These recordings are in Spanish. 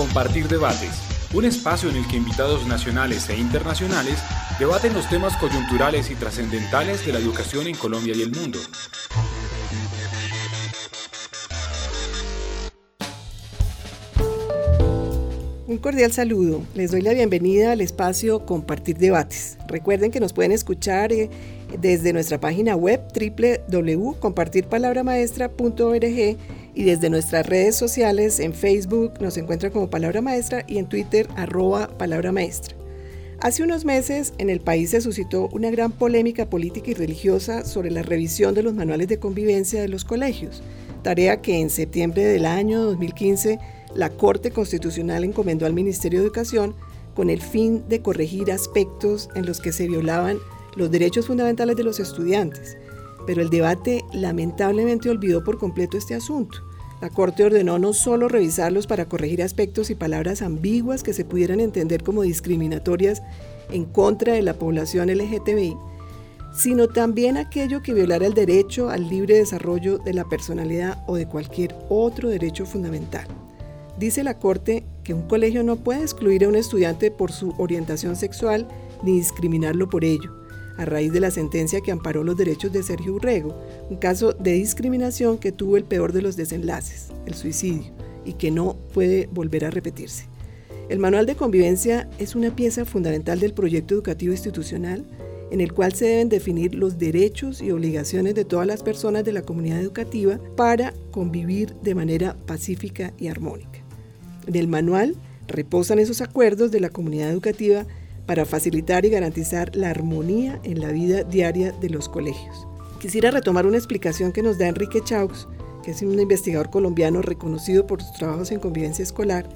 Compartir Debates, un espacio en el que invitados nacionales e internacionales debaten los temas coyunturales y trascendentales de la educación en Colombia y el mundo. Un cordial saludo. Les doy la bienvenida al espacio Compartir Debates. Recuerden que nos pueden escuchar eh, desde nuestra página web www.compartirpalabramaestra.org y desde nuestras redes sociales en Facebook nos encuentra como Palabra Maestra y en Twitter arroba Palabra Maestra. Hace unos meses en el país se suscitó una gran polémica política y religiosa sobre la revisión de los manuales de convivencia de los colegios, tarea que en septiembre del año 2015 la Corte Constitucional encomendó al Ministerio de Educación con el fin de corregir aspectos en los que se violaban los derechos fundamentales de los estudiantes. Pero el debate lamentablemente olvidó por completo este asunto. La Corte ordenó no solo revisarlos para corregir aspectos y palabras ambiguas que se pudieran entender como discriminatorias en contra de la población LGTBI, sino también aquello que violara el derecho al libre desarrollo de la personalidad o de cualquier otro derecho fundamental. Dice la Corte que un colegio no puede excluir a un estudiante por su orientación sexual ni discriminarlo por ello, a raíz de la sentencia que amparó los derechos de Sergio Urrego, un caso de discriminación que tuvo el peor de los desenlaces, el suicidio, y que no puede volver a repetirse. El manual de convivencia es una pieza fundamental del proyecto educativo institucional en el cual se deben definir los derechos y obligaciones de todas las personas de la comunidad educativa para convivir de manera pacífica y armónica. En el manual reposan esos acuerdos de la comunidad educativa para facilitar y garantizar la armonía en la vida diaria de los colegios. Quisiera retomar una explicación que nos da Enrique Chaux, que es un investigador colombiano reconocido por sus trabajos en convivencia escolar.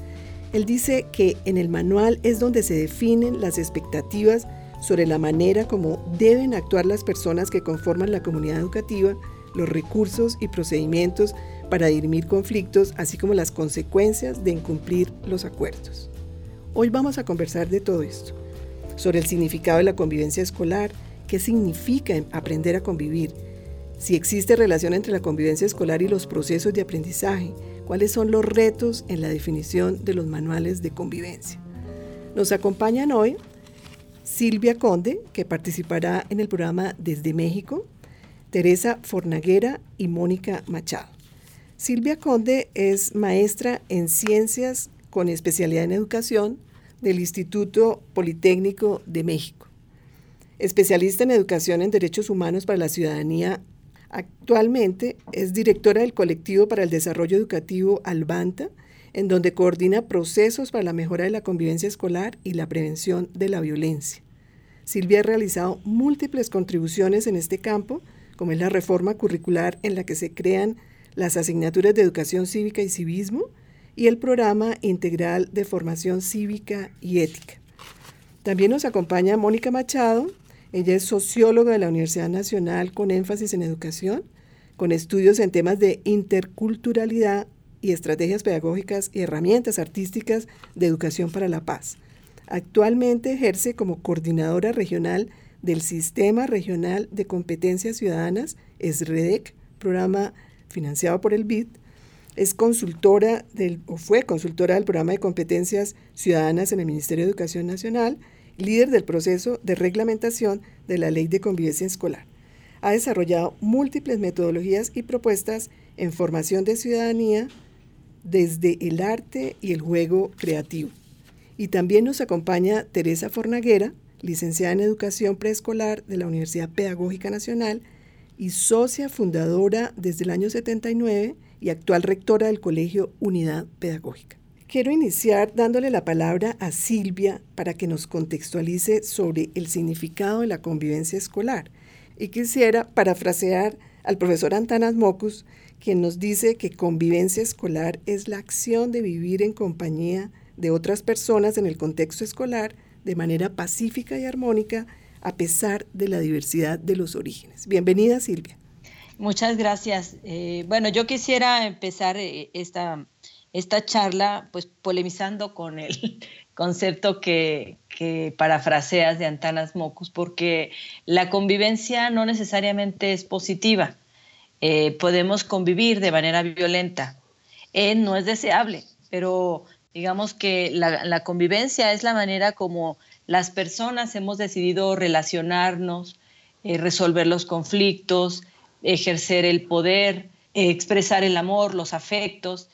Él dice que en el manual es donde se definen las expectativas sobre la manera como deben actuar las personas que conforman la comunidad educativa, los recursos y procedimientos para dirimir conflictos, así como las consecuencias de incumplir los acuerdos. Hoy vamos a conversar de todo esto, sobre el significado de la convivencia escolar, qué significa aprender a convivir, si existe relación entre la convivencia escolar y los procesos de aprendizaje, cuáles son los retos en la definición de los manuales de convivencia. Nos acompañan hoy Silvia Conde, que participará en el programa Desde México, Teresa Fornaguera y Mónica Machado. Silvia Conde es maestra en ciencias con especialidad en educación del Instituto Politécnico de México. Especialista en educación en derechos humanos para la ciudadanía, actualmente es directora del colectivo para el desarrollo educativo Albanta, en donde coordina procesos para la mejora de la convivencia escolar y la prevención de la violencia. Silvia ha realizado múltiples contribuciones en este campo, como es la reforma curricular en la que se crean las asignaturas de educación cívica y civismo y el programa integral de formación cívica y ética. También nos acompaña Mónica Machado, ella es socióloga de la Universidad Nacional con énfasis en educación, con estudios en temas de interculturalidad y estrategias pedagógicas y herramientas artísticas de educación para la paz. Actualmente ejerce como coordinadora regional del Sistema Regional de Competencias Ciudadanas, SREDEC, programa financiado por el BID, es consultora del, o fue consultora del programa de competencias ciudadanas en el Ministerio de Educación Nacional, líder del proceso de reglamentación de la Ley de Convivencia Escolar. Ha desarrollado múltiples metodologías y propuestas en formación de ciudadanía desde el arte y el juego creativo. Y también nos acompaña Teresa Fornaguera, licenciada en Educación Preescolar de la Universidad Pedagógica Nacional y socia fundadora desde el año 79 y actual rectora del Colegio Unidad Pedagógica. Quiero iniciar dándole la palabra a Silvia para que nos contextualice sobre el significado de la convivencia escolar. Y quisiera parafrasear al profesor Antanas Mocus, quien nos dice que convivencia escolar es la acción de vivir en compañía de otras personas en el contexto escolar de manera pacífica y armónica a pesar de la diversidad de los orígenes. Bienvenida, Silvia. Muchas gracias. Eh, bueno, yo quisiera empezar eh, esta, esta charla pues polemizando con el concepto que, que parafraseas de Antanas Mocus, porque la convivencia no necesariamente es positiva. Eh, podemos convivir de manera violenta. no es deseable, pero Digamos que la, convivencia es la manera como las personas hemos decidido relacionarnos, resolver los conflictos, ejercer el poder, expresar el amor, los afectos.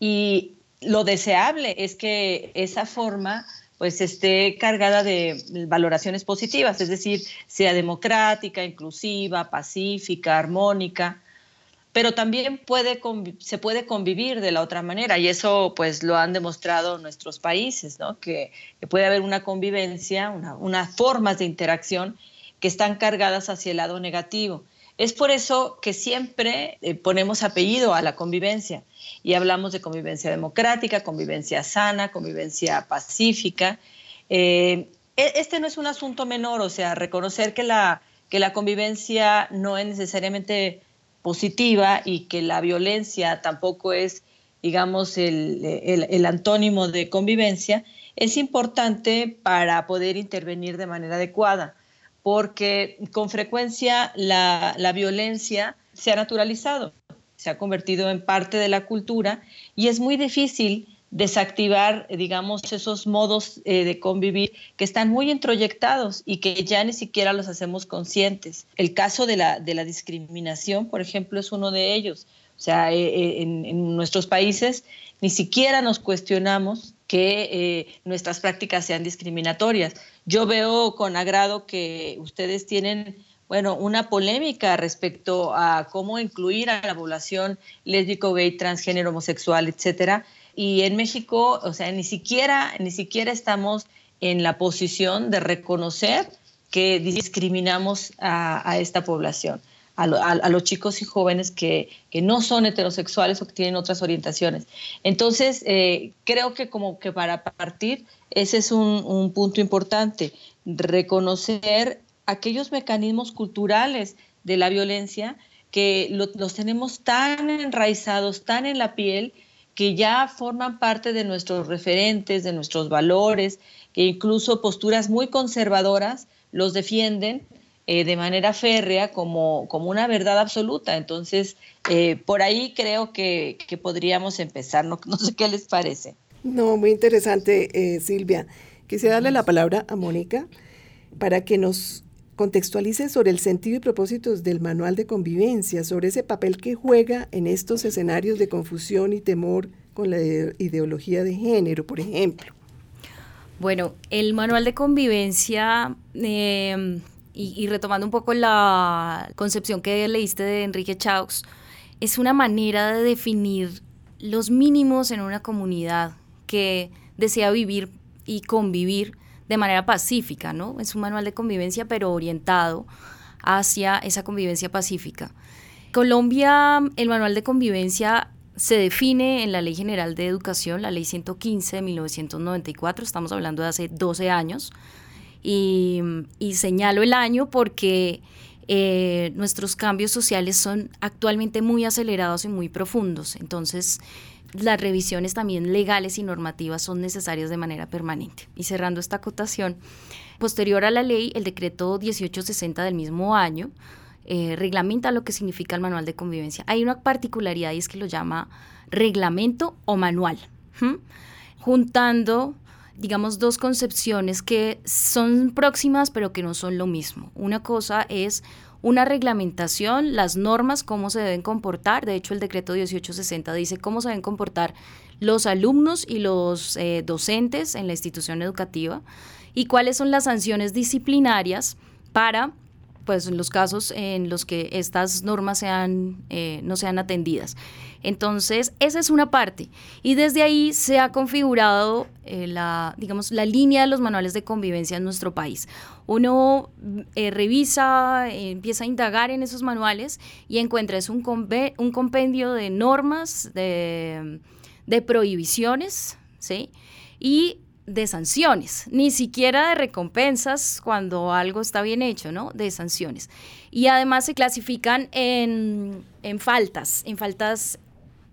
Y lo deseable es que esa forma pues esté cargada de valoraciones positivas, es decir, sea democrática, inclusiva, pacífica, armónica, pero también puede, se puede convivir de la otra manera y eso pues lo han demostrado nuestros países, ¿no? que, puede haber una convivencia, unas formas de interacción que están cargadas hacia el lado negativo. Es por eso que siempre eh, ponemos apellido a la convivencia y hablamos de convivencia democrática, convivencia sana, convivencia pacífica. Eh, e, este no es un asunto menor, o sea, reconocer que la, que la convivencia no es necesariamente positiva y que la violencia tampoco es, digamos, el, antónimo de convivencia, es importante para poder intervenir de manera adecuada, porque con frecuencia la, violencia se ha naturalizado, se ha convertido en parte de la cultura y es muy difícil desactivar, digamos, esos modos eh, de convivir que están muy introyectados y que ya ni siquiera los hacemos conscientes. El caso de la, discriminación, por ejemplo, es uno de ellos. O sea, eh, eh, en, nuestros países ni siquiera nos cuestionamos que nuestras prácticas sean discriminatorias. Yo veo con agrado que ustedes tienen bueno, una polémica respecto a cómo incluir a la población lésbico, gay, transgénero, homosexual, etcétera, y en México, o sea, ni siquiera, ni siquiera estamos en la posición de reconocer que discriminamos a, esta población, a, los chicos y jóvenes que, no son heterosexuales o que tienen otras orientaciones. Entonces, eh, creo que como que para partir, ese es un, punto importante, reconocer aquellos mecanismos culturales de la violencia que los tenemos tan enraizados, tan en la piel, que ya forman parte de nuestros referentes, de nuestros valores, que incluso posturas muy conservadoras los defienden eh, de manera férrea como, como, una verdad absoluta. Entonces, eh, por ahí creo que, podríamos empezar. No, no, sé qué les parece. No, muy interesante, eh, Silvia. Quisiera darle la palabra a Mónica para que nos contextualice sobre el sentido y propósitos del manual de convivencia, sobre ese papel que juega en estos escenarios de confusión y temor con la ideología de género, por ejemplo. Bueno, el manual de convivencia, y, retomando un poco la concepción que leíste de Enrique Chaux, es una manera de definir los mínimos en una comunidad que desea vivir y convivir de manera pacífica, ¿no? Es un manual de convivencia, pero orientado hacia esa convivencia pacífica. Colombia, el manual de convivencia se define en la Ley General de Educación, la Ley 115 de 1994, estamos hablando de hace 12 años, y, señalo el año porque eh, nuestros cambios sociales son actualmente muy acelerados y muy profundos, entonces las revisiones también legales y normativas son necesarias de manera permanente. Y cerrando esta acotación, posterior a la ley, el decreto 1860 del mismo año eh, reglamenta lo que significa el manual de convivencia. Hay una particularidad y es que lo llama reglamento o manual, juntando digamos, dos concepciones que son próximas pero que no son lo mismo. Una cosa es una reglamentación, las normas, cómo se deben comportar. De hecho, el decreto 1860 dice cómo se deben comportar los alumnos y los eh, docentes en la institución educativa y cuáles son las sanciones disciplinarias para pues en los casos en los que estas normas sean, eh, no sean atendidas. Entonces, esa es una parte. Y desde ahí se ha configurado eh, la, digamos, la línea de los manuales de convivencia en nuestro país. Uno eh, revisa, empieza a indagar en esos manuales y encuentra es un, un compendio de normas, de, de prohibiciones, ¿sí? Y de sanciones, ni siquiera de recompensas cuando algo está bien hecho, ¿no? De sanciones. Y además se clasifican en, en faltas, en faltas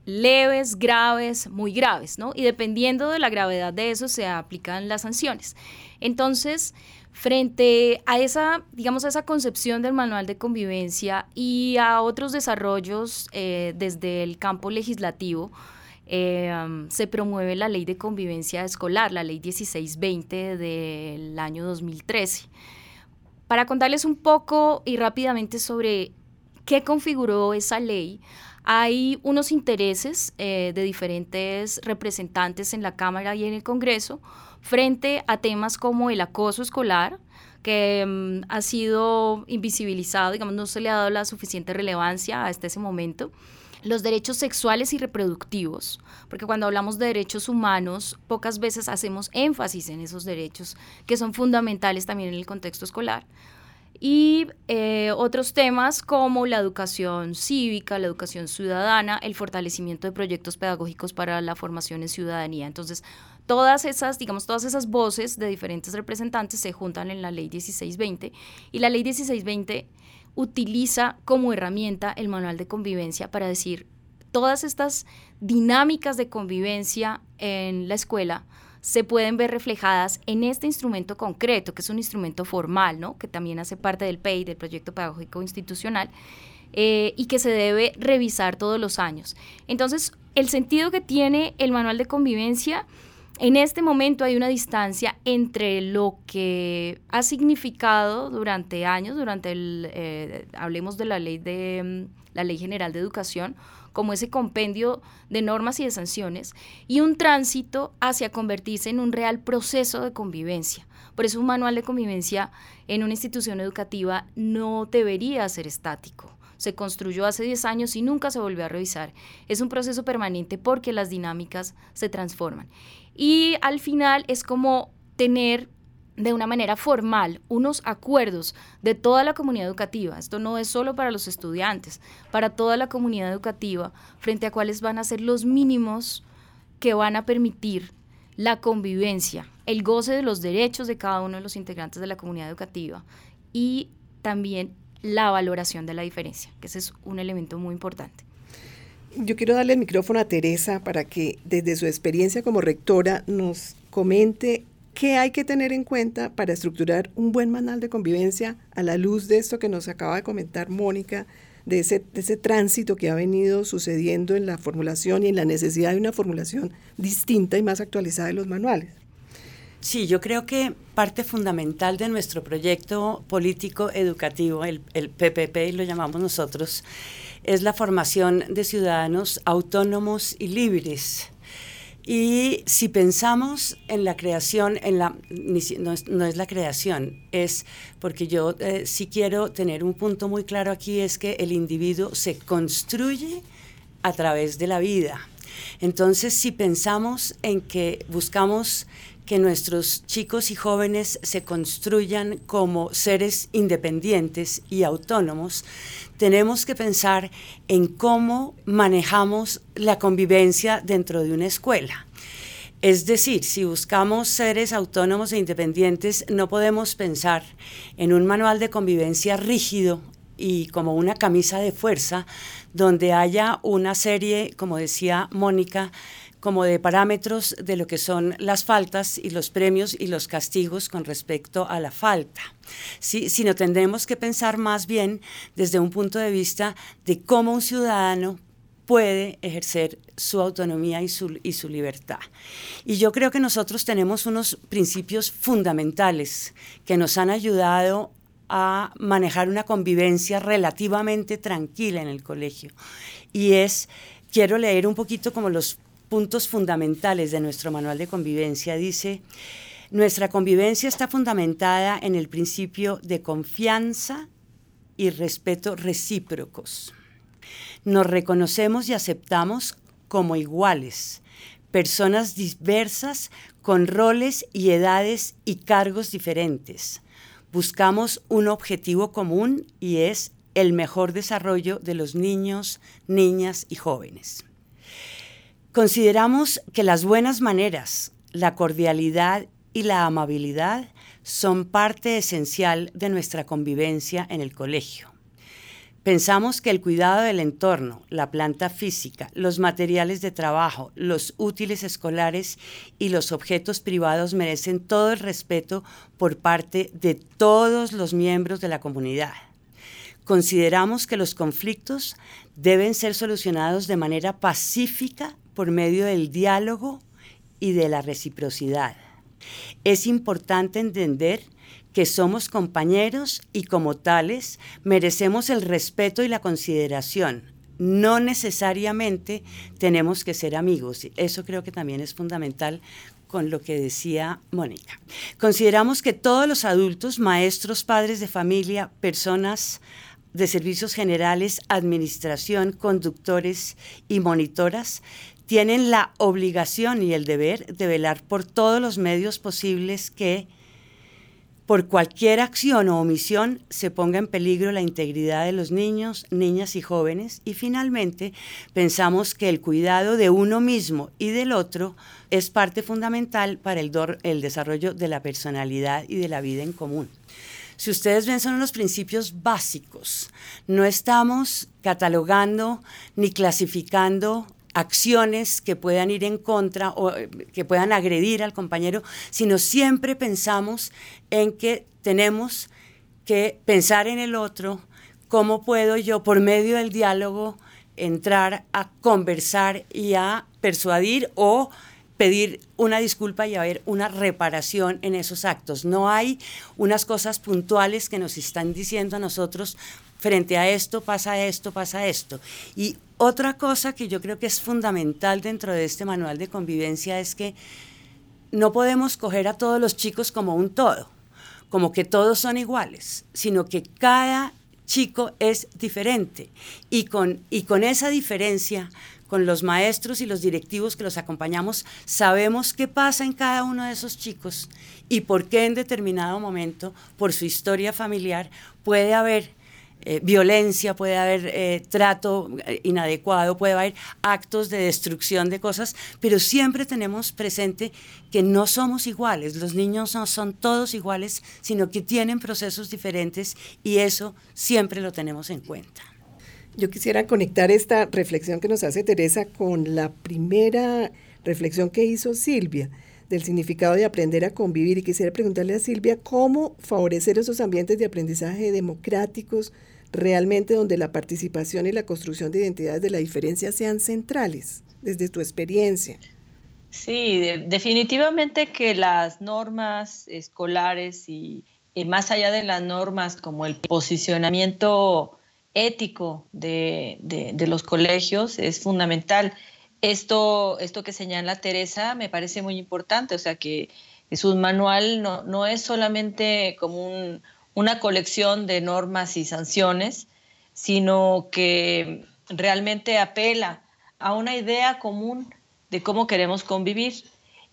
leves, graves, muy graves, ¿no? Y dependiendo de la gravedad de eso se aplican las sanciones. Entonces, frente a esa, digamos, a esa concepción del manual de convivencia y a otros desarrollos eh, desde el campo legislativo, eh, se promueve la ley de convivencia escolar, la ley 1620 del año 2013. Para contarles un poco y rápidamente sobre qué configuró esa ley, hay unos intereses eh, de diferentes representantes en la Cámara y en el Congreso frente a temas como el acoso escolar, que mm, ha sido invisibilizado, digamos, no se le ha dado la suficiente relevancia hasta ese momento los derechos sexuales y reproductivos, porque cuando hablamos de derechos humanos, pocas veces hacemos énfasis en esos derechos que son fundamentales también en el contexto escolar. Y eh, otros temas como la educación cívica, la educación ciudadana, el fortalecimiento de proyectos pedagógicos para la formación en ciudadanía. Entonces, todas esas, digamos, todas esas voces de diferentes representantes se juntan en la ley 1620 y la ley 1620 utiliza como herramienta el manual de convivencia para decir todas estas dinámicas de convivencia en la escuela se pueden ver reflejadas en este instrumento concreto, que es un instrumento formal, ¿no? que también hace parte del PEI, del Proyecto Pedagógico Institucional, eh, y que se debe revisar todos los años. Entonces, el sentido que tiene el manual de convivencia en este momento hay una distancia entre lo que ha significado durante años, durante el, eh, hablemos de la ley de mm, la ley general de educación, como ese compendio de normas y de sanciones, y un tránsito hacia convertirse en un real proceso de convivencia. Por eso un manual de convivencia en una institución educativa no debería ser estático se construyó hace 10 años y nunca se volvió a revisar. Es un proceso permanente porque las dinámicas se transforman. Y al final es como tener de una manera formal unos acuerdos de toda la comunidad educativa. Esto no es solo para los estudiantes, para toda la comunidad educativa, frente a cuáles van a ser los mínimos que van a permitir la convivencia, el goce de los derechos de cada uno de los integrantes de la comunidad educativa y también la valoración de la diferencia, que ese es un elemento muy importante. Yo quiero darle el micrófono a Teresa para que desde su experiencia como rectora nos comente qué hay que tener en cuenta para estructurar un buen manual de convivencia a la luz de esto que nos acaba de comentar Mónica, de ese, de ese tránsito que ha venido sucediendo en la formulación y en la necesidad de una formulación distinta y más actualizada de los manuales. Sí, yo creo que parte fundamental de nuestro proyecto político educativo, el, PPP lo llamamos nosotros, es la formación de ciudadanos autónomos y libres. Y si pensamos en la creación, en la, no, es, la creación, es porque yo eh, sí quiero tener un punto muy claro aquí, es que el individuo se construye a través de la vida. Entonces, si pensamos en que buscamos que nuestros chicos y jóvenes se construyan como seres independientes y autónomos, tenemos que pensar en cómo manejamos la convivencia dentro de una escuela. Es decir, si buscamos seres autónomos e independientes, no podemos pensar en un manual de convivencia rígido y como una camisa de fuerza, donde haya una serie, como decía Mónica, como de parámetros de lo que son las faltas y los premios y los castigos con respecto a la falta. Sí, sino tendremos que pensar más bien desde un punto de vista de cómo un ciudadano puede ejercer su autonomía y su, y su libertad. Y yo creo que nosotros tenemos unos principios fundamentales que nos han ayudado a manejar una convivencia relativamente tranquila en el colegio. Y es, quiero leer un poquito como los puntos fundamentales de nuestro manual de convivencia. Dice, nuestra convivencia está fundamentada en el principio de confianza y respeto recíprocos. Nos reconocemos y aceptamos como iguales, personas diversas con roles y edades y cargos diferentes. Buscamos un objetivo común y es el mejor desarrollo de los niños, niñas y jóvenes. Consideramos que las buenas maneras, la cordialidad y la amabilidad son parte esencial de nuestra convivencia en el colegio. Pensamos que el cuidado del entorno, la planta física, los materiales de trabajo, los útiles escolares y los objetos privados merecen todo el respeto por parte de todos los miembros de la comunidad. Consideramos que los conflictos deben ser solucionados de manera pacífica por medio del diálogo y de la reciprocidad. Es importante entender que somos compañeros y como tales merecemos el respeto y la consideración. No necesariamente tenemos que ser amigos. Eso creo que también es fundamental con lo que decía Mónica. Consideramos que todos los adultos, maestros, padres de familia, personas de servicios generales, administración, conductores y monitoras tienen la obligación y el deber de velar por todos los medios posibles que por cualquier acción o omisión se ponga en peligro la integridad de los niños, niñas y jóvenes. Y finalmente, pensamos que el cuidado de uno mismo y del otro es parte fundamental para el, desarrollo de la personalidad y de la vida en común. Si ustedes ven, son unos principios básicos. No estamos catalogando ni clasificando acciones que puedan ir en contra o eh, que puedan agredir al compañero, sino siempre pensamos en que tenemos que pensar en el otro, cómo puedo yo por medio del diálogo entrar a conversar y a persuadir o pedir una disculpa y haber una reparación en esos actos. No hay unas cosas puntuales que nos están diciendo a nosotros, frente a esto pasa esto, pasa esto. Y otra cosa que yo creo que es fundamental dentro de este manual de convivencia es que no podemos coger a todos los chicos como un todo, como que todos son iguales, sino que cada chico es diferente. Y con, y con esa diferencia, con los maestros y los directivos que los acompañamos, sabemos qué pasa en cada uno de esos chicos y por qué en determinado momento, por su historia familiar, puede haber eh, violencia, puede haber eh, trato eh, inadecuado, puede haber actos de destrucción de cosas, pero siempre tenemos presente que no somos iguales, los niños no son todos iguales, sino que tienen procesos diferentes y eso siempre lo tenemos en cuenta. Yo quisiera conectar esta reflexión que nos hace Teresa con la primera reflexión que hizo Silvia del significado de aprender a convivir y quisiera preguntarle a Silvia cómo favorecer esos ambientes de aprendizaje democráticos, realmente donde la participación y la construcción de identidades de la diferencia sean centrales, desde tu experiencia. Sí, definitivamente que las normas escolares y, más allá de las normas como el posicionamiento ético de, los colegios es fundamental. Esto, esto que señala Teresa me parece muy importante, o sea que su manual no, no es solamente como un, una colección de normas y sanciones, sino que realmente apela a una idea común de cómo queremos convivir.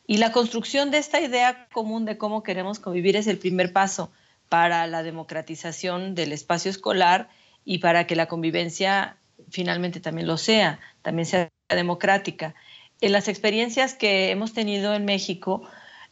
Y la construcción de esta idea común de cómo queremos convivir es el primer paso para la democratización del espacio escolar y para que la convivencia finalmente también lo sea, también sea democrática. En las experiencias que hemos tenido en México,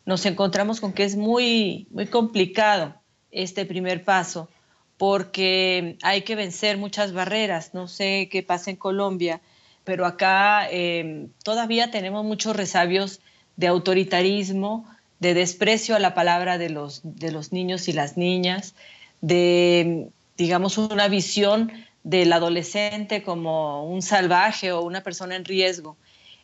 nos encontramos con que es muy, muy complicado este primer paso, porque hay que vencer muchas barreras. No sé qué pasa en Colombia, pero acá em, todavía tenemos muchos resabios de autoritarismo, de desprecio a la palabra de los, de los niños y las niñas, de, digamos, una visión del adolescente como un salvaje o una persona en riesgo.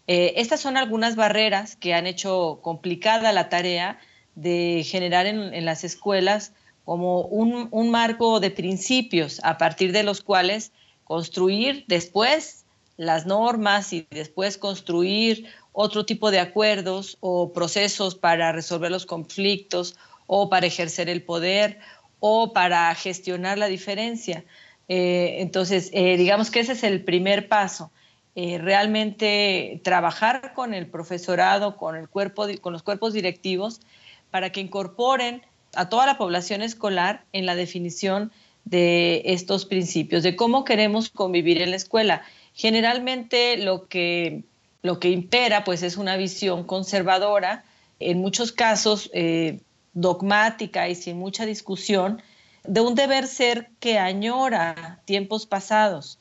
Eh, estas son algunas barreras que han hecho complicada la tarea de generar en las escuelas como un, marco de principios a partir de los cuales construir después las normas y después construir otro tipo de acuerdos o procesos para resolver los conflictos o para ejercer el poder o para gestionar la diferencia. Eh, entonces, eh, digamos que ese es el primer paso. Eh, realmente trabajar con el profesorado, con, el cuerpo, con los cuerpos directivos, para que incorporen a toda la población escolar en la definición de estos principios, de cómo queremos convivir en la escuela. Generalmente lo que, lo que impera pues es una visión conservadora, en muchos casos eh, dogmática y sin mucha discusión, de un deber ser que añora tiempos pasados,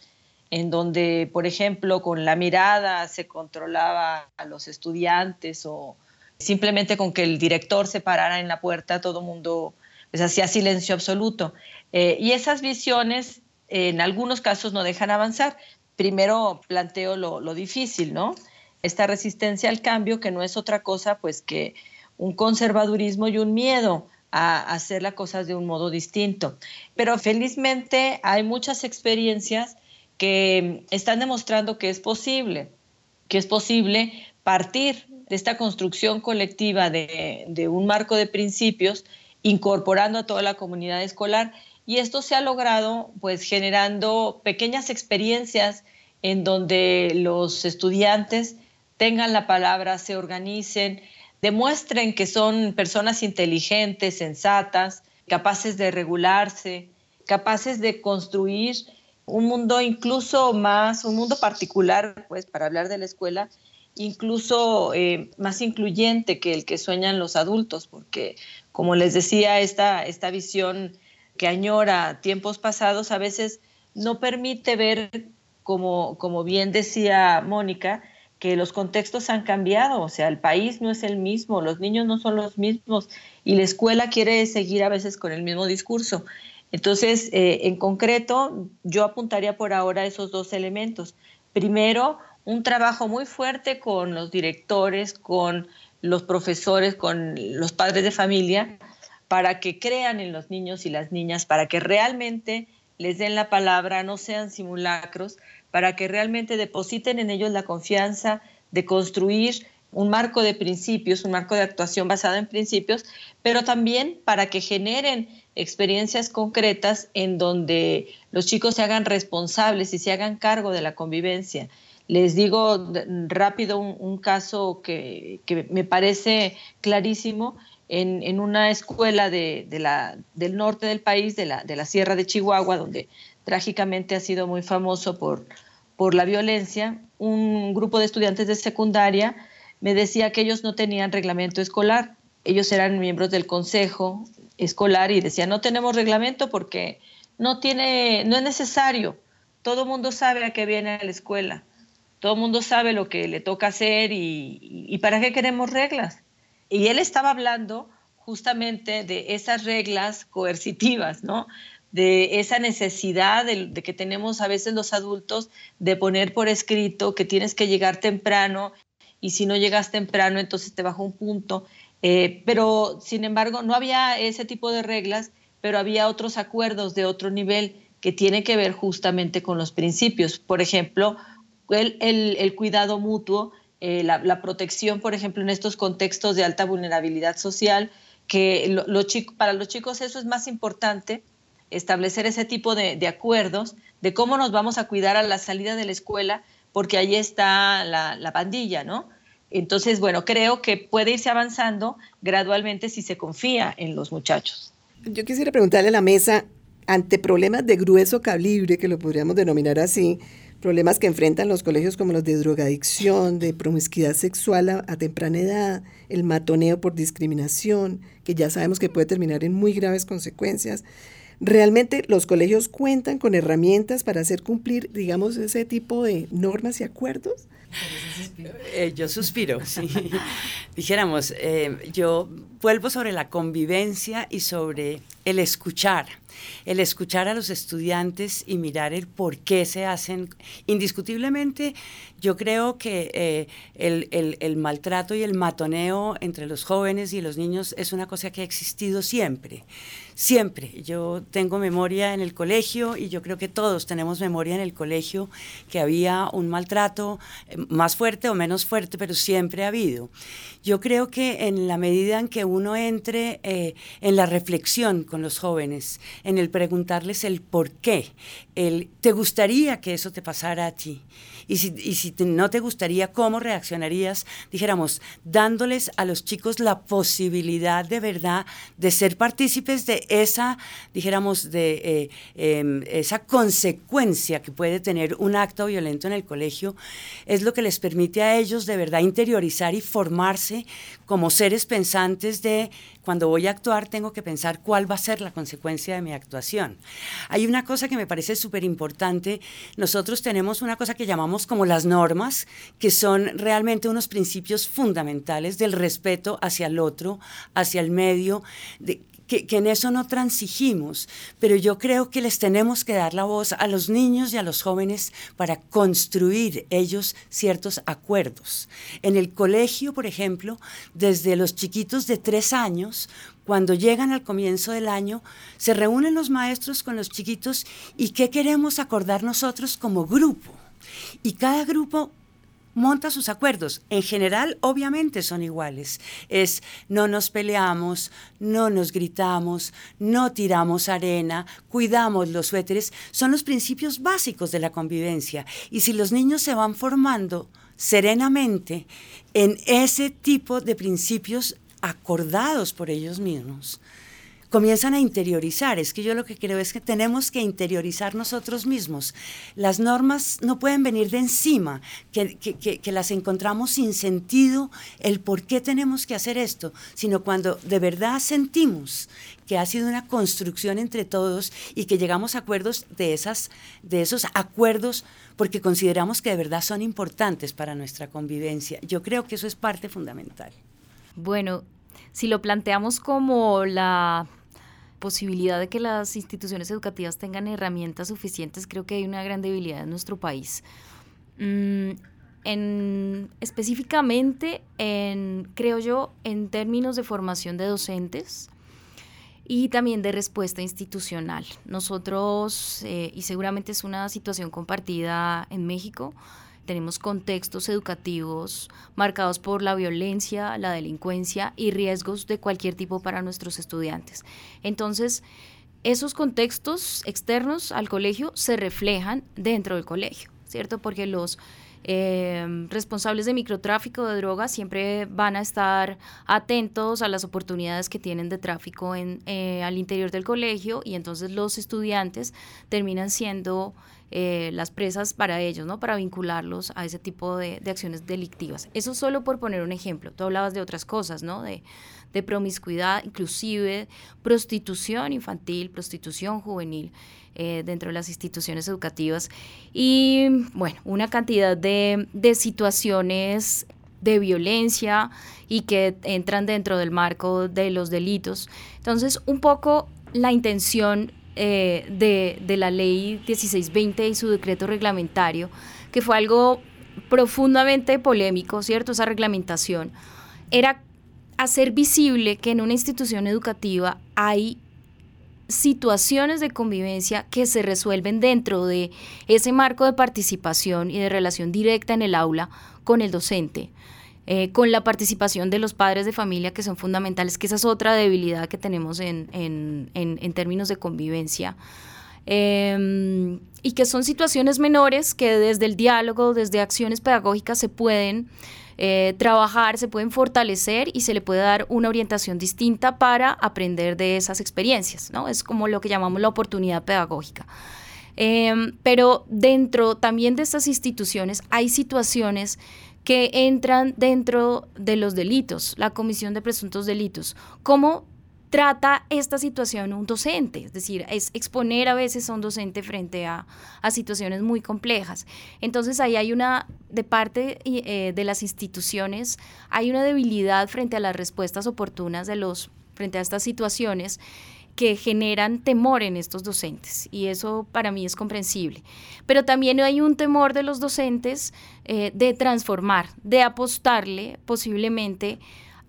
en donde, por ejemplo, con la mirada se controlaba a los estudiantes o, simplemente con que el director se parara en la puerta, todo el mundo pues, hacía silencio absoluto. Eh, y esas visiones en algunos casos no dejan avanzar. Primero planteo lo, difícil, ¿no? esta resistencia al cambio que no es otra cosa pues que un conservadurismo y un miedo a hacer las cosas de un modo distinto. Pero felizmente hay muchas experiencias que están demostrando que es posible, que es posible partir de esta construcción colectiva de, de un marco de principios incorporando a toda la comunidad escolar. Y esto se ha logrado pues generando pequeñas experiencias en donde los estudiantes tengan la palabra, se organicen, demuestren que son personas inteligentes, sensatas, capaces de regularse, capaces de construir un mundo incluso más, un mundo particular, pues para hablar de la escuela, incluso eh, más incluyente que el que sueñan los adultos, porque como les decía, esta, esta visión que añora tiempos pasados a veces no permite ver, como, como bien decía Mónica, que los contextos han cambiado, o sea, el país no es el mismo, los niños no son los mismos y la escuela quiere seguir a veces con el mismo discurso. Entonces, eh, en concreto, yo apuntaría por ahora esos dos elementos. Primero, un trabajo muy fuerte con los directores, con los profesores, con los padres de familia, para que crean en los niños y las niñas, para que realmente les den la palabra, no sean simulacros, para que realmente depositen en ellos la confianza de construir un marco de principios, un marco de actuación basado en principios, pero también para que generen experiencias concretas en donde los chicos se hagan responsables y se hagan cargo de la convivencia. Les digo rápido un, caso que, me parece clarísimo en, una escuela de, la, del norte del país, de la, Sierra de Chihuahua, donde trágicamente ha sido muy famoso por, la violencia, un grupo de estudiantes de secundaria me decía que ellos no tenían reglamento escolar. Ellos eran miembros del consejo escolar y decían, no tenemos reglamento porque no, tiene, no es necesario. Todo mundo sabe a qué viene a la escuela. Todo el mundo sabe lo que le toca hacer y, para qué queremos reglas. Y él estaba hablando justamente de esas reglas coercitivas, ¿no? de esa necesidad de, que tenemos a veces los adultos de poner por escrito que tienes que llegar temprano y si no llegas temprano entonces te bajo un punto. Eh, pero sin embargo no había ese tipo de reglas, pero había otros acuerdos de otro nivel que tienen que ver justamente con los principios. Por ejemplo, el cuidado mutuo eh, la, protección, por ejemplo, en estos contextos de alta vulnerabilidad social, que para los chicos eso es más importante, establecer ese tipo de, acuerdos de cómo nos vamos a cuidar a la salida de la escuela, porque ahí está la, la pandilla, ¿no? Entonces, bueno, creo que puede irse avanzando gradualmente si se confía en los muchachos. Yo quisiera preguntarle a la mesa, ante problemas de grueso calibre, que lo podríamos denominar así, problemas que enfrentan los colegios como los de drogadicción, de promiscuidad sexual a, temprana edad, el matoneo por discriminación, que ya sabemos que puede terminar en muy graves consecuencias. ¿Realmente los colegios cuentan con herramientas para hacer cumplir, digamos, ese tipo de normas y acuerdos? Eh, yo suspiro. Dijéramos, eh, yo vuelvo sobre la convivencia y sobre el escuchar el escuchar a los estudiantes y mirar el por qué se hacen. Indiscutiblemente, yo creo que eh, el, maltrato y el matoneo entre los jóvenes y los niños es una cosa que ha existido siempre, siempre. Yo tengo memoria en el colegio y yo creo que todos tenemos memoria en el colegio que había un maltrato eh, más fuerte o menos fuerte, pero siempre ha habido. Yo creo que en la medida en que uno entre eh, en la reflexión con los jóvenes, en el preguntarles el por qué, el te gustaría que eso te pasara a ti, y si, y si no te gustaría, ¿cómo reaccionarías? Dijéramos, dándoles a los chicos la posibilidad de verdad de ser partícipes de esa, dijéramos, de eh, em, esa consecuencia que puede tener un acto violento en el colegio, es lo que les permite a ellos de verdad interiorizar y formarse como seres pensantes de cuando voy a actuar tengo que pensar cuál va a ser la consecuencia de mi actuación. Hay una cosa que me parece súper importante. Nosotros tenemos una cosa que llamamos como las normas, que son realmente unos principios fundamentales del respeto hacia el otro, hacia el medio, que, en eso no transigimos, pero yo creo que les tenemos que dar la voz a los niños y a los jóvenes para construir ellos ciertos acuerdos. En el colegio, por ejemplo, desde los chiquitos de tres años, cuando llegan al comienzo del año, se reúnen los maestros con los chiquitos y qué queremos acordar nosotros como grupo. Y cada grupo monta sus acuerdos. En general, obviamente son iguales. Es no nos peleamos, no nos gritamos, no tiramos arena, cuidamos los suéteres. Son los principios básicos de la convivencia. Y si los niños se van formando serenamente en ese tipo de principios acordados por ellos mismos, comienzan a interiorizar. Es que yo lo que creo es que tenemos que interiorizar nosotros mismos. Las normas no pueden venir de encima, que, que, las encontramos sin sentido el por qué tenemos que hacer esto, sino cuando de verdad sentimos que ha sido una construcción entre todos y que llegamos a acuerdos de, esas, de esos acuerdos porque consideramos que de verdad son importantes para nuestra convivencia. Yo creo que eso es parte fundamental. Bueno, si lo planteamos como la posibilidad de que las instituciones educativas tengan herramientas suficientes, creo que hay una gran debilidad en nuestro país. Mm, en, específicamente, en, creo yo, en términos de formación de docentes y también de respuesta institucional. Nosotros, eh, y seguramente es una situación compartida en México, tenemos contextos educativos marcados por la violencia, la delincuencia y riesgos de cualquier tipo para nuestros estudiantes. Entonces, esos contextos externos al colegio se reflejan dentro del colegio, ¿cierto? Porque los eh, responsables de microtráfico de drogas siempre van a estar atentos a las oportunidades que tienen de tráfico en, eh, al interior del colegio y entonces los estudiantes terminan siendo eh, las presas para ellos, ¿no? Para vincularlos a ese tipo de, acciones delictivas. Eso solo por poner un ejemplo. Tú hablabas de otras cosas, ¿no? De, promiscuidad, inclusive prostitución infantil, prostitución juvenil eh, dentro de las instituciones educativas y, bueno, una cantidad de situaciones de violencia y que entran dentro del marco de los delitos. Entonces, un poco la intención eh, de, de, la ley 1620 y su decreto reglamentario, que fue algo profundamente polémico, ¿cierto? Esa reglamentación, era hacer visible que en una institución educativa hay situaciones de convivencia que se resuelven dentro de ese marco de participación y de relación directa en el aula con el docente. Eh, con la participación de los padres de familia que son fundamentales, que esa es otra debilidad que tenemos en, términos de convivencia. Em, y que son situaciones menores que desde el diálogo, desde acciones pedagógicas se pueden eh, trabajar, se pueden fortalecer y se le puede dar una orientación distinta para aprender de esas experiencias, ¿no? Es como lo que llamamos la oportunidad pedagógica. Em, pero dentro también de estas instituciones hay situaciones que entran dentro de los delitos, la comisión de presuntos delitos. ¿Cómo trata esta situación un docente? Es decir, es exponer a veces a un docente frente a, situaciones muy complejas. Entonces ahí hay una, de parte eh, de las instituciones, hay una debilidad frente a las respuestas oportunas de los, frente a estas situaciones que generan temor en estos docentes y eso para mí es comprensible. Pero también hay un temor de los docentes eh, de transformar, de apostarle posiblemente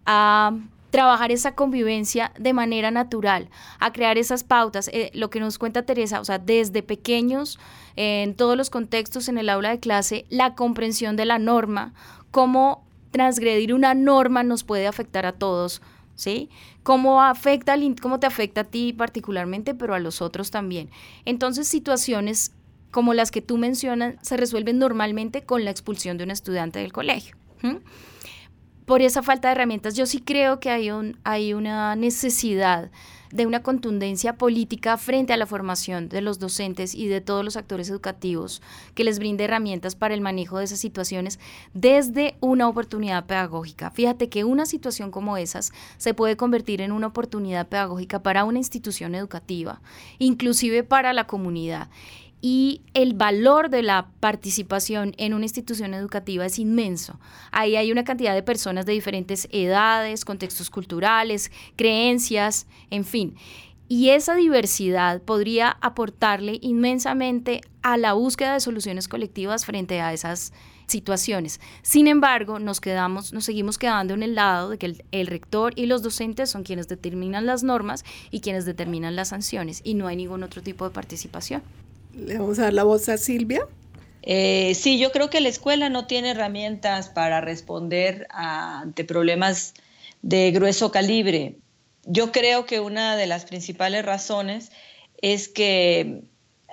a trabajar esa convivencia de manera natural, a crear esas pautas, eh, lo que nos cuenta Teresa, o sea, desde pequeños, en todos los contextos en el aula de clase, la comprensión de la norma, cómo transgredir una norma nos puede afectar a todos ¿sí? Cómo afecta, cómo te afecta a ti particularmente, pero a los otros también. Entonces, situaciones como las que tú mencionas se resuelven normalmente con la expulsión de un estudiante del colegio. Por esa falta de herramientas, yo sí creo que hay, un, hay una necesidad de una contundencia política frente a la formación de los docentes y de todos los actores educativos que les brinde herramientas para el manejo de esas situaciones desde una oportunidad pedagógica. Fíjate que una situación como esas se puede convertir en una oportunidad pedagógica para una institución educativa, inclusive para la comunidad y el valor de la participación en una institución educativa es inmenso. Ahí hay una cantidad de personas de diferentes edades, contextos culturales, creencias, en fin. Y esa diversidad podría aportarle inmensamente a la búsqueda de soluciones colectivas frente a esas situaciones. Sin embargo, nos quedamos, nos seguimos quedando en el lado de que el, el, rector y los docentes son quienes determinan las normas y quienes determinan las sanciones y no hay ningún otro tipo de participación. Le vamos a dar la voz a Silvia. Eh, sí, yo creo que la escuela no tiene herramientas para responder ante problemas de grueso calibre. Yo creo que una de las principales razones es que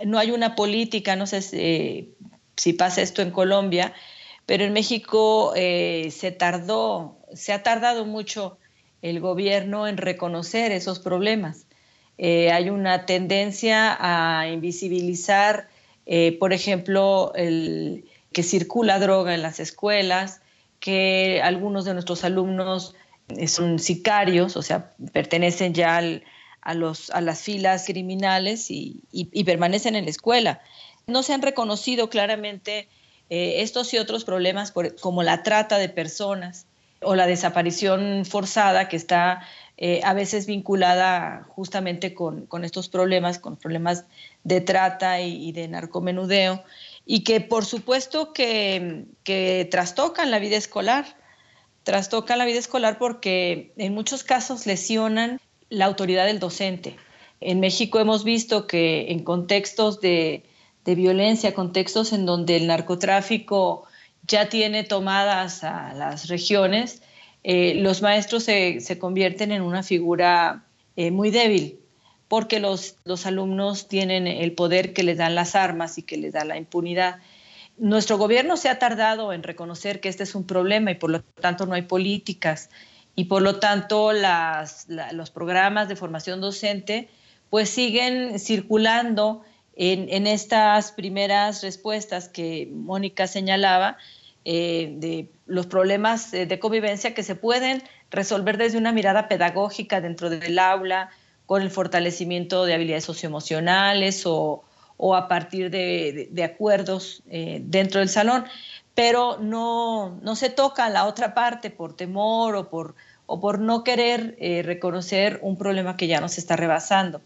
no hay una política, no sé si, si pasa esto en Colombia, pero en México eh, se tardó, se ha tardado mucho el gobierno en reconocer esos problemas. Eh, hay una tendencia a invisibilizar, eh, por ejemplo, el, que circula droga en las escuelas, que algunos de nuestros alumnos eh, son sicarios, o sea, pertenecen ya a, las filas criminales y, permanecen en la escuela. No se han reconocido claramente estos y otros problemas como la trata de personas o la desaparición forzada que está eh, a veces vinculada justamente con, estos problemas, con problemas de trata y, de narcomenudeo, y que por supuesto que, que trastocan la vida escolar, trastocan la vida escolar porque en muchos casos lesionan la autoridad del docente. En México hemos visto que en contextos de, de violencia, contextos en donde el narcotráfico ya tiene tomadas a las regiones, eh, los maestros se, convierten en una figura eh, muy débil porque los, los alumnos tienen el poder que les dan las armas y que les da la impunidad. Nuestro gobierno se ha tardado en reconocer que este es un problema y por lo tanto no hay políticas y por lo tanto los programas de formación docente pues siguen circulando en, en, estas primeras respuestas que Mónica señalaba, eh, de los problemas eh, de convivencia que se pueden resolver desde una mirada pedagógica dentro del aula, con el fortalecimiento de habilidades socioemocionales o, a partir de, acuerdos eh, dentro del salón, pero no, no, se toca la otra parte por temor o por, o por no querer reconocer un problema que ya nos está rebasando.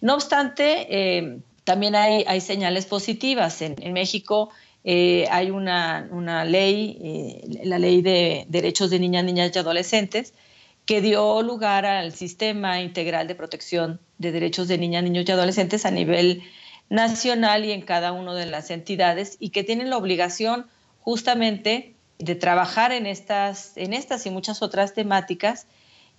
No obstante, también hay, hay, señales positivas. En México eh, hay una, ley, eh, la ley de derechos de niñas, niñas y adolescentes, que dio lugar al sistema integral de protección de derechos de niñas, niños y adolescentes a nivel nacional y en cada una de las entidades y que tienen la obligación justamente de trabajar en estas, en estas y muchas otras temáticas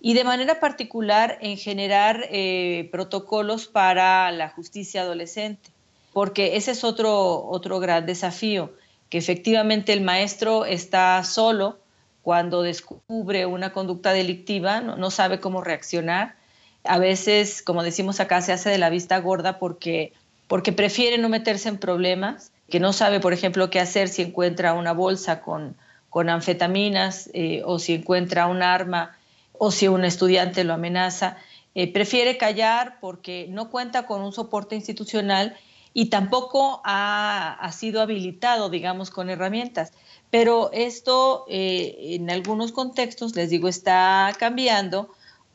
y de manera particular en generar eh, protocolos para la justicia adolescente porque ese es otro, otro gran desafío, que efectivamente el maestro está solo cuando descubre una conducta delictiva, no, sabe cómo reaccionar. A veces, como decimos acá, se hace de la vista gorda porque, porque prefiere no meterse en problemas, que no sabe, por ejemplo, qué hacer si encuentra una bolsa con, con anfetaminas eh, o si encuentra un arma o si un estudiante lo amenaza. Eh, prefiere callar porque no cuenta con un soporte institucional y tampoco ha, sido habilitado, digamos, con herramientas. Pero esto eh, en algunos contextos, les digo, está cambiando.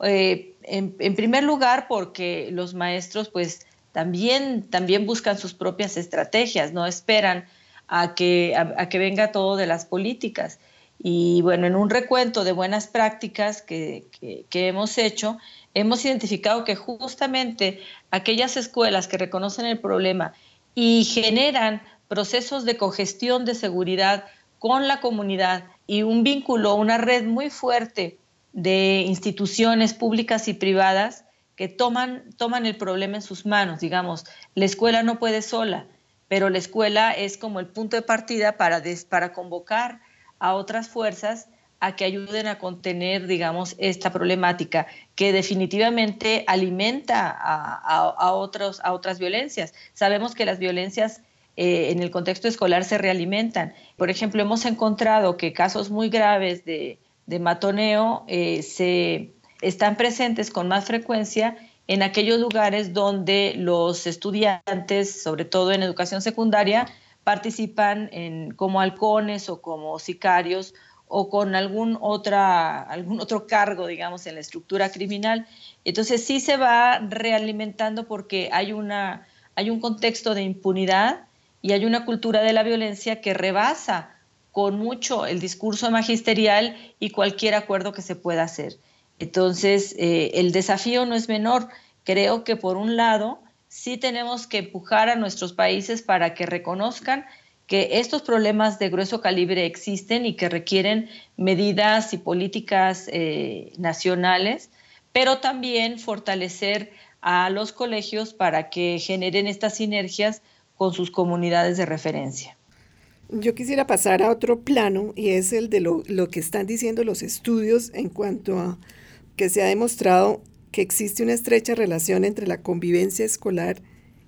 Eh, en, primer lugar, porque los maestros pues también, también buscan sus propias estrategias, no esperan a que, a, que venga todo de las políticas. Y bueno, en un recuento de buenas prácticas que, que hemos hecho, hemos identificado que justamente aquellas escuelas que reconocen el problema y generan procesos de cogestión de seguridad con la comunidad y un vínculo, una red muy fuerte de instituciones públicas y privadas que toman, toman el problema en sus manos. Digamos, la escuela no puede sola, pero la escuela es como el punto de partida para, para convocar a otras fuerzas a que ayuden a contener, digamos, esta problemática que definitivamente alimenta a, otros, a otras violencias. Sabemos que las violencias eh, en el contexto escolar se realimentan. Por ejemplo, hemos encontrado que casos muy graves de, matoneo eh, se están presentes con más frecuencia en aquellos lugares donde los estudiantes, sobre todo en educación secundaria, participan como halcones o como sicarios o con algún, otra, algún otro cargo, digamos, en la estructura criminal. Entonces sí se va realimentando porque hay, una, hay un contexto de impunidad y hay una cultura de la violencia que rebasa con mucho el discurso magisterial y cualquier acuerdo que se pueda hacer. Entonces, eh, el desafío no es menor. Creo que por un lado, sí tenemos que empujar a nuestros países para que reconozcan que estos problemas de grueso calibre existen y que requieren medidas y políticas eh, nacionales, pero también fortalecer a los colegios para que generen estas sinergias con sus comunidades de referencia. Yo quisiera pasar a otro plano y es el de lo, lo que están diciendo los estudios en cuanto a que se ha demostrado que existe una estrecha relación entre la convivencia escolar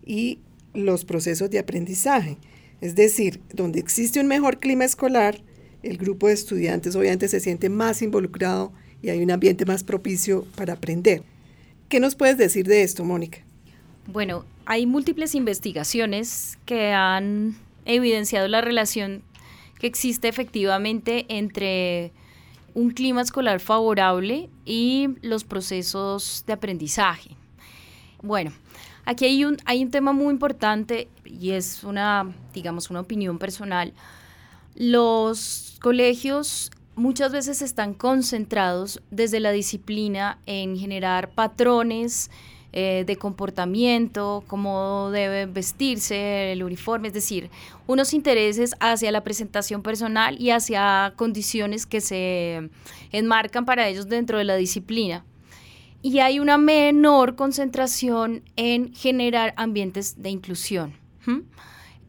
y los procesos de aprendizaje. Es decir, donde existe un mejor clima escolar, el grupo de estudiantes obviamente se siente más involucrado y hay un ambiente más propicio para aprender. ¿Qué nos puedes decir de esto, Mónica? Bueno, hay múltiples investigaciones que han evidenciado la relación que existe efectivamente entre un clima escolar favorable y los procesos de aprendizaje. Bueno, aquí hay un, hay un tema muy importante y es una, digamos, una opinión personal. Los colegios muchas veces están concentrados desde la disciplina en generar patrones, eh, de comportamiento, cómo debe vestirse, el uniforme, es decir, unos intereses hacia la presentación personal y hacia condiciones que se enmarcan para ellos dentro de la disciplina. Y hay una menor concentración en generar ambientes de inclusión,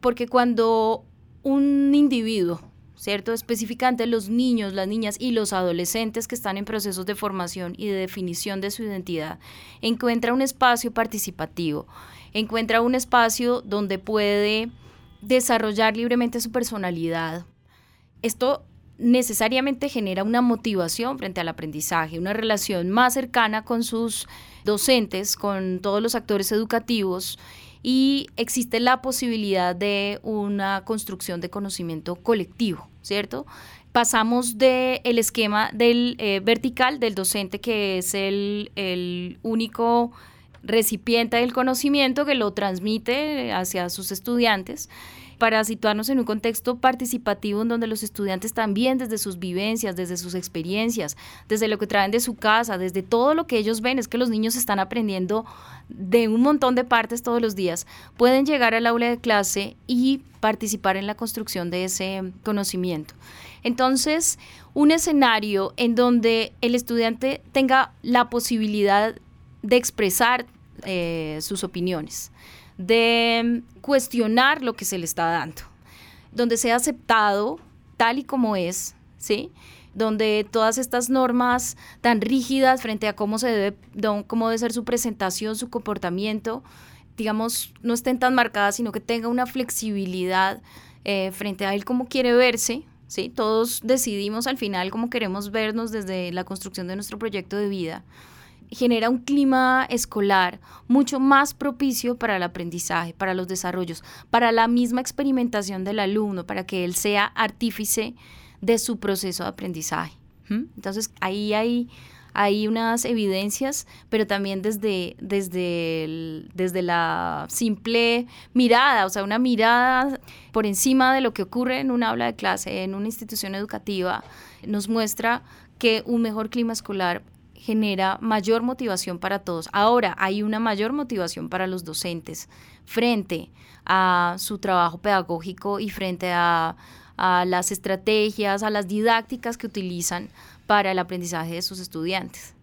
porque cuando un individuo ¿cierto? Específicamente los niños, las niñas y los adolescentes que están en procesos de formación y de definición de su identidad, encuentra un espacio participativo, encuentra un espacio donde puede desarrollar libremente su personalidad. Esto necesariamente genera una motivación frente al aprendizaje, una relación más cercana con sus docentes, con todos los actores educativos y existe la posibilidad de una construcción de conocimiento colectivo, ¿cierto? Pasamos del el esquema del eh, vertical del docente, que es el, el único recipiente del conocimiento que lo transmite hacia sus estudiantes para situarnos en un contexto participativo en donde los estudiantes también desde sus vivencias, desde sus experiencias, desde lo que traen de su casa, desde todo lo que ellos ven, es que los niños están aprendiendo de un montón de partes todos los días, pueden llegar al aula de clase y participar en la construcción de ese conocimiento. Entonces, un escenario en donde el estudiante tenga la posibilidad de expresar eh, sus opiniones, de cuestionar lo que se le está dando, donde sea aceptado tal y como es, ¿sí? donde todas estas normas tan rígidas frente a cómo se debe, cómo debe ser su presentación, su comportamiento, digamos, no estén tan marcadas, sino que tenga una flexibilidad eh, frente a él cómo quiere verse, ¿sí? Todos decidimos al final cómo queremos vernos desde la construcción de nuestro proyecto de vida genera un clima escolar mucho más propicio para el aprendizaje, para los desarrollos, para la misma experimentación del alumno, para que él sea artífice de su proceso de aprendizaje. Entonces ahí hay, hay unas evidencias, pero también desde, desde, desde la simple mirada, o sea, una mirada por encima de lo que ocurre en un aula de clase, en una institución educativa, nos muestra que un mejor clima escolar genera mayor motivación para todos. Ahora hay una mayor motivación para los docentes frente a su trabajo pedagógico y frente a, las estrategias, a las didácticas que utilizan para el aprendizaje de sus estudiantes.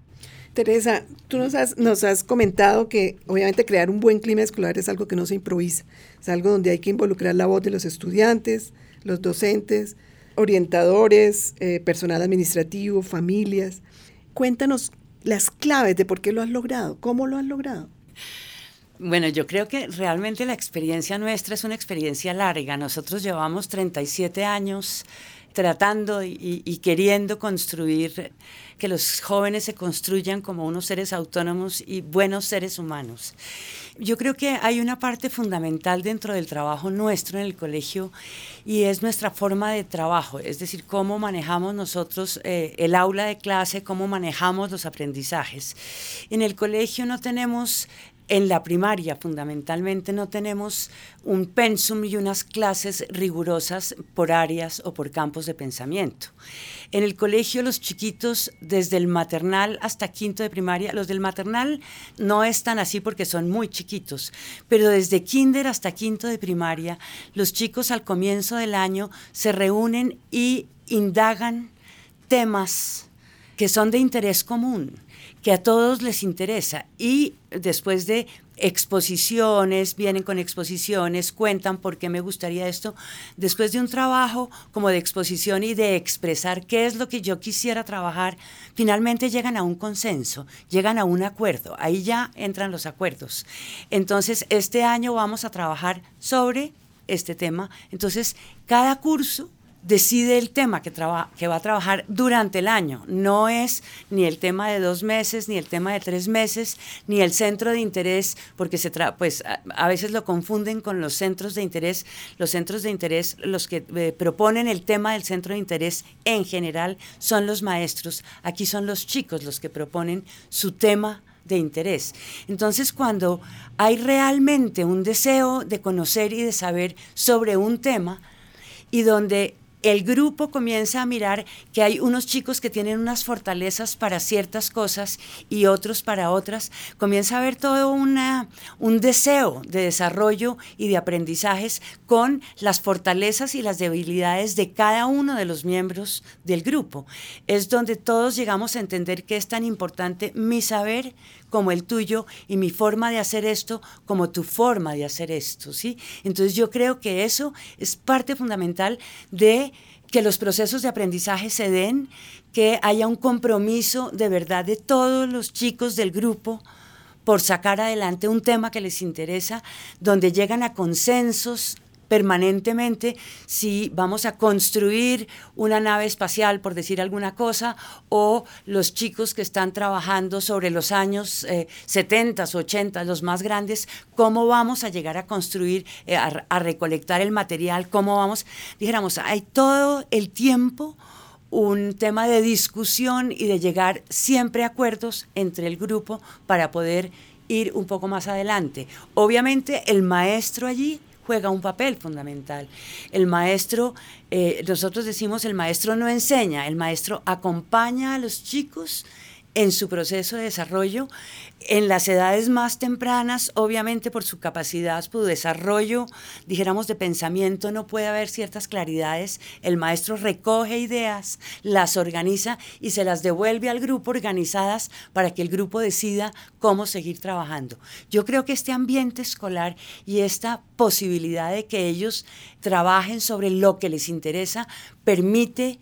Teresa, tú nos has, comentado que obviamente crear un buen clima escolar es algo que no se improvisa, es algo donde hay que involucrar la voz de los estudiantes, los docentes, orientadores, eh, personal administrativo, familias. Cuéntanos las claves de por qué lo has logrado, cómo lo has logrado. Bueno, yo creo que realmente la experiencia nuestra es una experiencia larga. Nosotros llevamos 37 años tratando y, queriendo construir que los jóvenes se construyan como unos seres autónomos y buenos seres humanos. Yo creo que hay una parte fundamental dentro del trabajo nuestro en el colegio y es nuestra forma de trabajo, es decir, cómo manejamos nosotros eh, el aula de clase, cómo manejamos los aprendizajes. En el colegio no tenemos en la primaria, fundamentalmente, no tenemos un pensum y unas clases rigurosas por áreas o por campos de pensamiento. En el colegio, los chiquitos, desde el maternal hasta quinto de primaria, los del maternal no están así porque son muy chiquitos, pero desde kinder hasta quinto de primaria, los chicos al comienzo del año se reúnen y indagan temas que son de interés común que a todos les interesa. Y después de exposiciones, vienen con exposiciones, cuentan por qué me gustaría esto, después de un trabajo como de exposición y de expresar qué es lo que yo quisiera trabajar, finalmente llegan a un consenso, llegan a un acuerdo, ahí ya entran los acuerdos. Entonces, este año vamos a trabajar sobre este tema, entonces cada curso decide el tema que, que va a trabajar durante el año. No es ni el tema de dos meses, ni el tema de tres meses, ni el centro de interés, porque se pues a, veces lo confunden con los centros de interés. Los centros de interés, los que eh, proponen el tema del centro de interés en general son los maestros. Aquí son los chicos los que proponen su tema de interés. Entonces, cuando hay realmente un deseo de conocer y de saber sobre un tema, y donde el grupo comienza a mirar que hay unos chicos que tienen unas fortalezas para ciertas cosas y otros para otras. Comienza a haber todo una, un deseo de desarrollo y de aprendizajes con las fortalezas y las debilidades de cada uno de los miembros del grupo. Es donde todos llegamos a entender que es tan importante mi saber como el tuyo y mi forma de hacer esto como tu forma de hacer esto, ¿sí? Entonces yo creo que eso es parte fundamental de que los procesos de aprendizaje se den, que haya un compromiso de verdad de todos los chicos del grupo por sacar adelante un tema que les interesa, donde llegan a consensos permanentemente si vamos a construir una nave espacial, por decir alguna cosa, o los chicos que están trabajando sobre los años 70, 80, los más grandes, cómo vamos a llegar a construir, eh, a, recolectar el material, cómo vamos, dijéramos, hay todo el tiempo un tema de discusión y de llegar siempre a acuerdos entre el grupo para poder ir un poco más adelante. Obviamente el maestro allí juega un papel fundamental. El maestro, eh, nosotros decimos, el maestro no enseña, el maestro acompaña a los chicos en su proceso de desarrollo. En las edades más tempranas, obviamente por su capacidad, su desarrollo, dijéramos, de pensamiento, no puede haber ciertas claridades. El maestro recoge ideas, las organiza y se las devuelve al grupo organizadas para que el grupo decida cómo seguir trabajando. Yo creo que este ambiente escolar y esta posibilidad de que ellos trabajen sobre lo que les interesa permite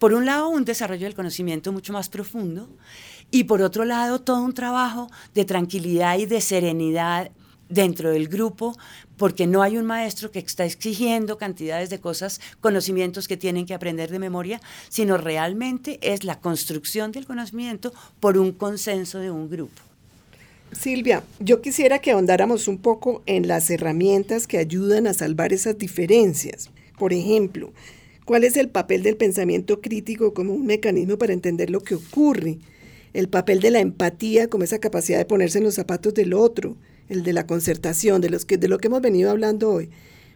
por un lado, un desarrollo del conocimiento mucho más profundo y por otro lado, todo un trabajo de tranquilidad y de serenidad dentro del grupo, porque no hay un maestro que está exigiendo cantidades de cosas, conocimientos que tienen que aprender de memoria, sino realmente es la construcción del conocimiento por un consenso de un grupo. Silvia, yo quisiera que ahondáramos un poco en las herramientas que ayudan a salvar esas diferencias. Por ejemplo, ¿cuál es el papel del pensamiento crítico como un mecanismo para entender lo que ocurre? El papel de la empatía como esa capacidad de ponerse en los zapatos del otro, el de la concertación, de, los que, de lo que hemos venido hablando hoy.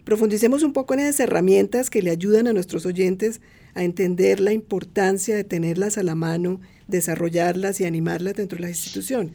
Profundicemos un poco en esas herramientas que le ayudan a nuestros oyentes a entender la importancia de tenerlas a la mano, desarrollarlas y animarlas dentro de la institución.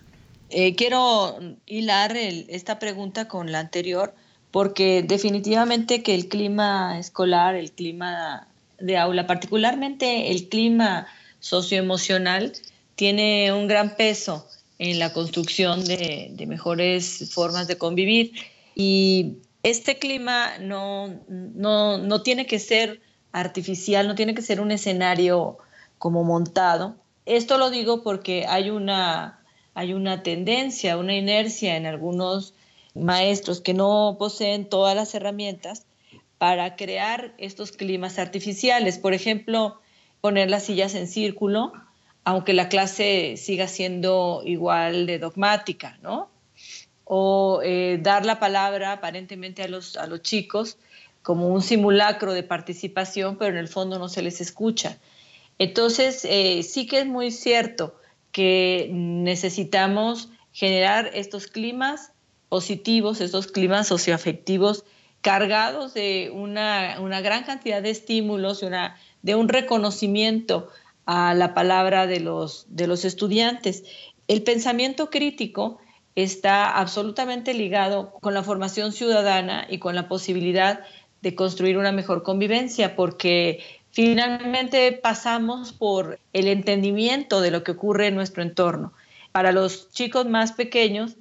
Eh, quiero hilar esta pregunta con la anterior porque definitivamente que el clima escolar, el clima de aula, particularmente el clima socioemocional, tiene un gran peso en la construcción de, mejores formas de convivir. Y este clima no, no, tiene que ser artificial, no tiene que ser un escenario como montado. Esto lo digo porque hay una, hay una tendencia, una inercia en algunos maestros que no poseen todas las herramientas para crear estos climas artificiales. Por ejemplo, poner las sillas en círculo, aunque la clase siga siendo igual de dogmática, ¿no? O eh, dar la palabra aparentemente a los, a los chicos como un simulacro de participación, pero en el fondo no se les escucha. Entonces, eh, sí que es muy cierto que necesitamos generar estos climas positivos, estos climas socioafectivos cargados de una, gran cantidad de estímulos, una, de un reconocimiento a la palabra de los, de los estudiantes. El pensamiento crítico está absolutamente ligado con la formación ciudadana y con la posibilidad de construir una mejor convivencia, porque finalmente pasamos por el entendimiento de lo que ocurre en nuestro entorno. Para los chicos más pequeños,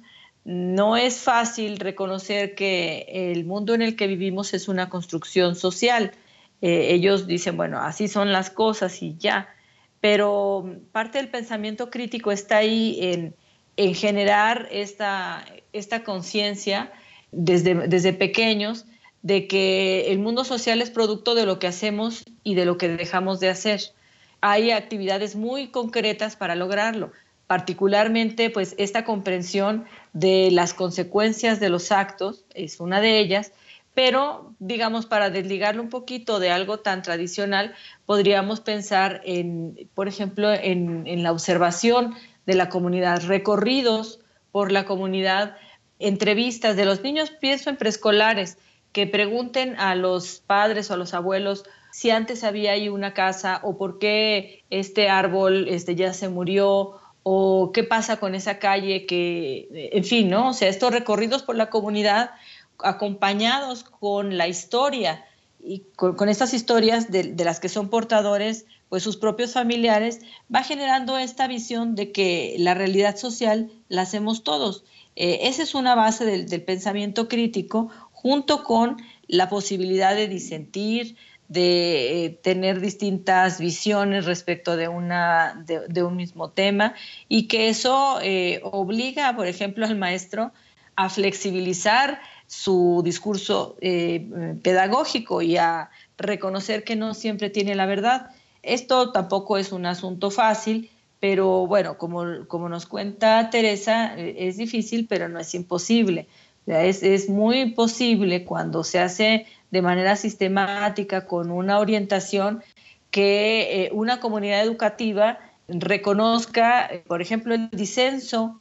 no es fácil reconocer que el mundo en el que vivimos es una construcción social. Eh, ellos dicen, bueno, así son las cosas y ya. Pero parte del pensamiento crítico está ahí en, generar esta, conciencia desde, desde pequeños de que el mundo social es producto de lo que hacemos y de lo que dejamos de hacer. Hay actividades muy concretas para lograrlo, particularmente pues esta comprensión de las consecuencias de los actos es una de ellas, pero digamos para desligarlo un poquito de algo tan tradicional, podríamos pensar en, por ejemplo, en, la observación de la comunidad, recorridos por la comunidad, entrevistas de los niños, pienso en preescolares, que pregunten a los padres o a los abuelos si antes había ahí una casa o por qué este árbol este, ya se murió o qué pasa con esa calle que, en fin, ¿no? O sea, estos recorridos por la comunidad acompañados con la historia y con, estas historias de, las que son portadores, pues sus propios familiares, va generando esta visión de que la realidad social la hacemos todos. Eh, esa es una base del, pensamiento crítico, junto con la posibilidad de disentir, de eh, tener distintas visiones respecto de, una, de, un mismo tema y que eso eh, obliga, por ejemplo, al maestro a flexibilizar su discurso eh, pedagógico y a reconocer que no siempre tiene la verdad. Esto tampoco es un asunto fácil, pero bueno, como, como nos cuenta Teresa, es difícil, pero no es imposible. Es, muy posible cuando se hace de manera sistemática, con una orientación, que eh, una comunidad educativa reconozca, por ejemplo, el disenso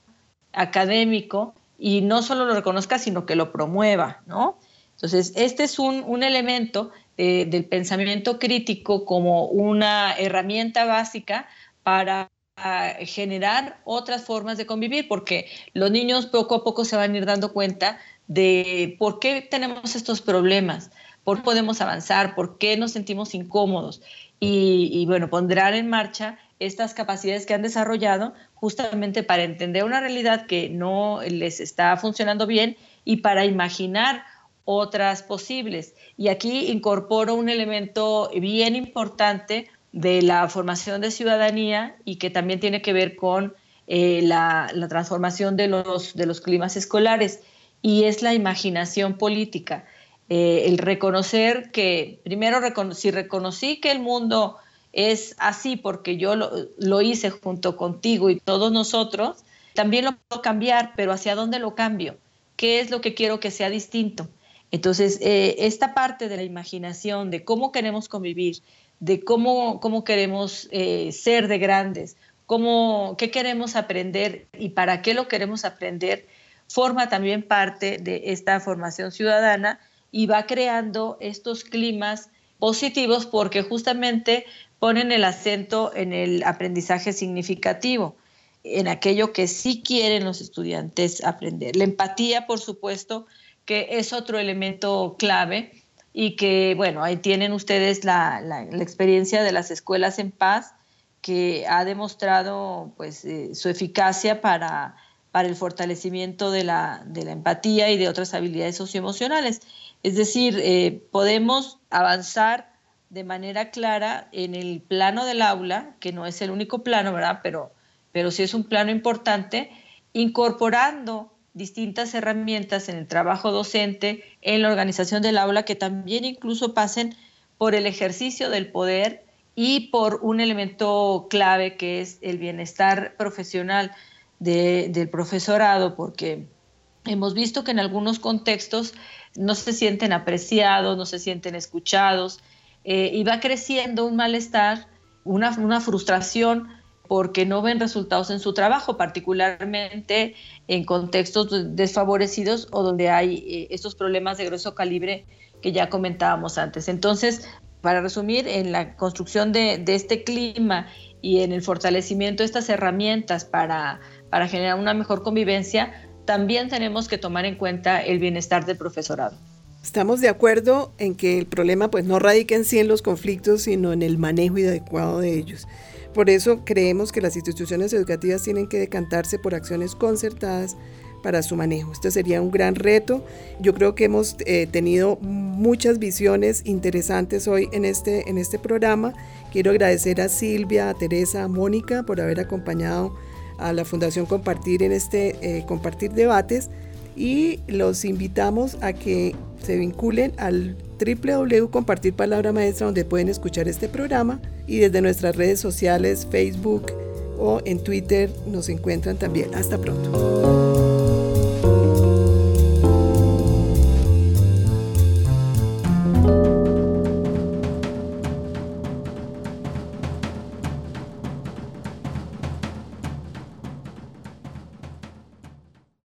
académico y no solo lo reconozca, sino que lo promueva, ¿no? Entonces, este es un, elemento eh, del pensamiento crítico como una herramienta básica para a generar otras formas de convivir, porque los niños poco a poco se van a ir dando cuenta de por qué tenemos estos problemas, por qué podemos avanzar, por qué nos sentimos incómodos. Y, bueno, pondrán en marcha estas capacidades que han desarrollado justamente para entender una realidad que no les está funcionando bien y para imaginar otras posibles. Y aquí incorporo un elemento bien importante de la formación de ciudadanía y que también tiene que ver con eh, la, transformación de los, de los climas escolares y es la imaginación política. Eh, el reconocer que, primero, si reconocí que el mundo es así porque yo lo, hice junto contigo y todos nosotros, también lo puedo cambiar, pero ¿hacia dónde lo cambio? ¿Qué es lo que quiero que sea distinto? Entonces, eh, esta parte de la imaginación, de cómo queremos convivir, de cómo, cómo queremos eh, ser de grandes, cómo, qué queremos aprender y para qué lo queremos aprender, forma también parte de esta formación ciudadana y va creando estos climas positivos porque justamente ponen el acento en el aprendizaje significativo, en aquello que sí quieren los estudiantes aprender. La empatía, por supuesto, que es otro elemento clave y que, bueno, ahí tienen ustedes la, la, experiencia de las escuelas en paz que ha demostrado pues, eh, su eficacia para, para el fortalecimiento de la, de la, empatía y de otras habilidades socioemocionales. Es decir, eh, podemos avanzar de manera clara en el plano del aula, que no es el único plano, ¿verdad? Pero, pero sí es un plano importante, incorporando distintas herramientas en el trabajo docente, en la organización del aula, que también incluso pasen por el ejercicio del poder y por un elemento clave que es el bienestar profesional del profesorado, porque hemos visto que en algunos contextos no se sienten apreciados, no se sienten escuchados, eh, y va creciendo un malestar, una, frustración porque no ven resultados en su trabajo, particularmente en contextos desfavorecidos o donde hay eh, estos problemas de grueso calibre que ya comentábamos antes. Entonces, para resumir, en la construcción de, este clima y en el fortalecimiento de estas herramientas para generar una mejor convivencia, también tenemos que tomar en cuenta el bienestar del profesorado. Estamos de acuerdo en que el problema pues no radica en sí en los conflictos, sino en el manejo adecuado de ellos. Por eso creemos que las instituciones educativas tienen que decantarse por acciones concertadas para su manejo. Este sería un gran reto. Yo creo que hemos eh, tenido muchas visiones interesantes hoy en este, en este programa. Quiero agradecer a Silvia, a Teresa, a Mónica por haber acompañado a la Fundación Compartir en este eh, Compartir Debates y los invitamos a que se vinculen al www Compartir Palabra Maestra donde pueden escuchar este programa y desde nuestras redes sociales, Facebook o en Twitter nos encuentran también. Hasta pronto.